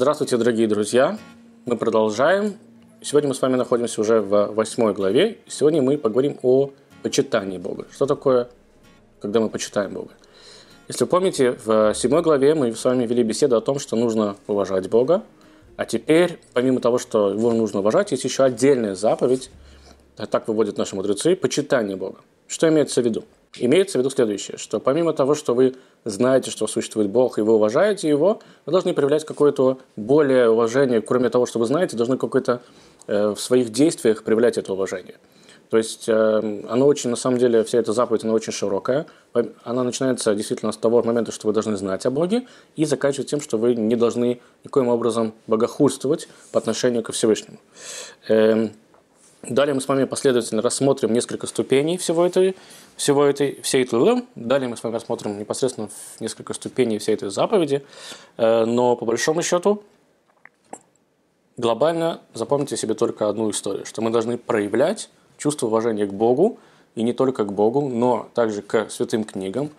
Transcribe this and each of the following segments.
Здравствуйте, дорогие друзья! Мы продолжаем. Сегодня мы с вами находимся уже в восьмой главе. Сегодня мы поговорим о почитании Бога. Что такое, когда мы почитаем Бога? Если вы помните, в седьмой главе мы с вами вели беседу о том, что нужно уважать Бога. А теперь, помимо того, что его нужно уважать, есть еще отдельная заповедь, так выводят наши мудрецы, почитание Бога. Что имеется в виду? Имеется в виду следующее, что помимо того, что вы знаете, что существует Бог, и вы уважаете Его, вы должны проявлять какое-то более уважение, кроме того, что вы знаете, должны какое-то э, в своих действиях проявлять это уважение. То есть э, оно очень, на самом деле, вся эта заповедь, она очень широкая. Она начинается действительно с того момента, что вы должны знать о Боге, и заканчивается тем, что вы не должны никоим образом богохульствовать по отношению ко Всевышнему. Э, Далее мы с вами последовательно рассмотрим несколько ступеней всего этой, всего этой, всей этой. Далее мы с вами рассмотрим непосредственно несколько ступеней всей этой заповеди. Э, но по большому счету, глобально запомните себе только одну историю, что мы должны проявлять чувство уважения к Богу, и не только к Богу, но также к святым книгам,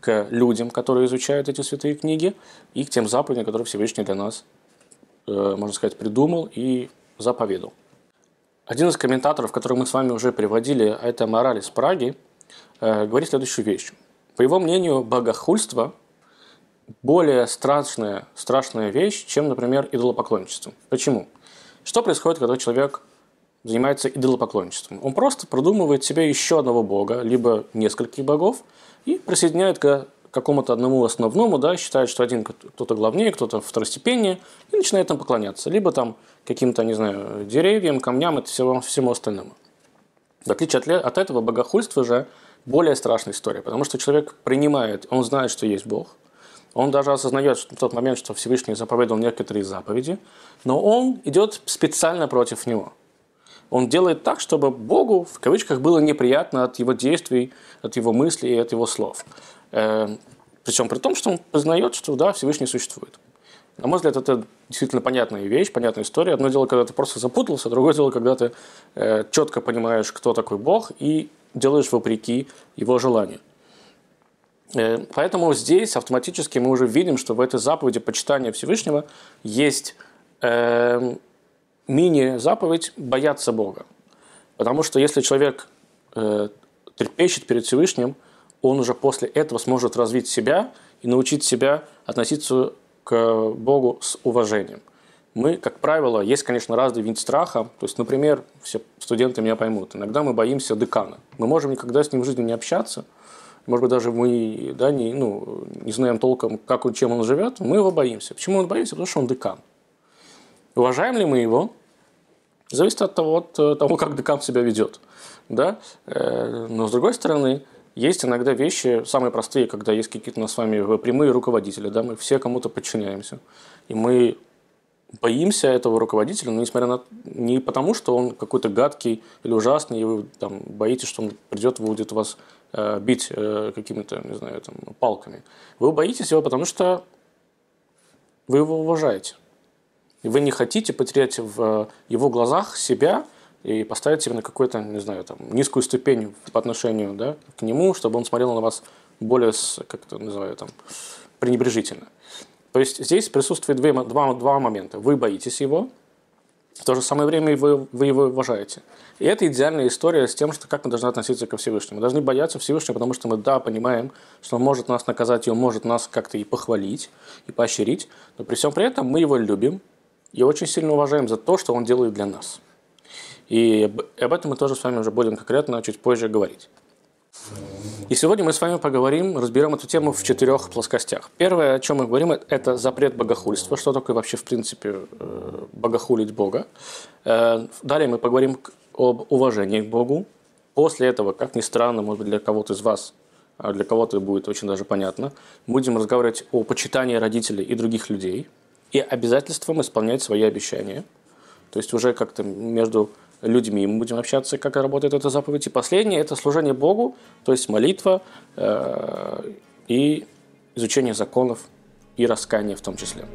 к людям, которые изучают эти святые книги, и к тем заповедям, которые Всевышний для нас, э, можно сказать, придумал и заповедал. Один из комментаторов, который мы с вами уже приводили, это Мораль из Праги, э, говорит следующую вещь. По его мнению, богохульство более страшная, страшная вещь, чем, например, идолопоклонничество. Почему? Что происходит, когда человек занимается идолопоклонничеством? Он просто продумывает себе еще одного бога, либо нескольких богов, и присоединяет к какому-то одному основному, да, считает, что один кто-то главнее, кто-то второстепеннее, и начинает там поклоняться. Либо там каким-то, не знаю, деревьям, камням и всему, всему остальному. В отличие от, этого, богохульство же более страшная история, потому что человек принимает, он знает, что есть Бог, он даже осознает в тот момент, что Всевышний заповедовал некоторые заповеди, но он идет специально против него. Он делает так, чтобы Богу, в кавычках, было неприятно от его действий, от его мыслей и от его слов. Эм, Причем при том, что он признает, что да, Всевышний существует. На мой взгляд, это действительно понятная вещь, понятная история. Одно дело, когда ты просто запутался, другое дело, когда ты э, четко понимаешь, кто такой Бог, и делаешь вопреки его желанию. Э, поэтому здесь автоматически мы уже видим, что в этой заповеди почитания Всевышнего есть э, мини-заповедь бояться Бога. Потому что если человек э, трепещет перед Всевышним, он уже после этого сможет развить себя и научить себя относиться к Богу с уважением. Мы, как правило, есть, конечно, разный вид страха. То есть, например, все студенты меня поймут, иногда мы боимся декана. Мы можем никогда с ним в жизни не общаться. Может быть, даже мы да, не, ну, не знаем толком, как он, чем он живет, мы его боимся. Почему он боится? Потому что он декан. Уважаем ли мы его? Зависит от того, от э, того как декан себя ведет. Да? Э, но, с другой стороны, есть иногда вещи самые простые, когда есть какие-то у нас с вами прямые руководители, да, мы все кому-то подчиняемся. И мы боимся этого руководителя, но несмотря на не потому, что он какой-то гадкий или ужасный, и вы там боитесь, что он придет и будет вас э, бить э, какими-то, не знаю, там, палками. Вы боитесь его, потому что вы его уважаете. И вы не хотите потерять в его глазах себя и поставить себя на какую-то, не знаю, там, низкую ступень по отношению да, к нему, чтобы он смотрел на вас более, как это называю, там, пренебрежительно. То есть здесь присутствует два, два, два момента. Вы боитесь его, в то же самое время вы, вы его уважаете. И это идеальная история с тем, что как мы должны относиться ко Всевышнему. Мы должны бояться Всевышнего, потому что мы, да, понимаем, что он может нас наказать, и он может нас как-то и похвалить, и поощрить, но при всем при этом мы его любим и очень сильно уважаем за то, что он делает для нас. И об этом мы тоже с вами уже будем конкретно чуть позже говорить. И сегодня мы с вами поговорим, разберем эту тему в четырех плоскостях. Первое, о чем мы говорим, это запрет богохульства. Что такое вообще, в принципе, э, богохулить Бога. Э, далее мы поговорим об уважении к Богу. После этого, как ни странно, может быть, для кого-то из вас, а для кого-то будет очень даже понятно, будем разговаривать о почитании родителей и других людей и обязательством исполнять свои обещания. То есть уже как-то между людьми мы будем общаться, как работает эта заповедь. И последнее – это служение Богу, то есть молитва э, и изучение законов и раскаяние в том числе.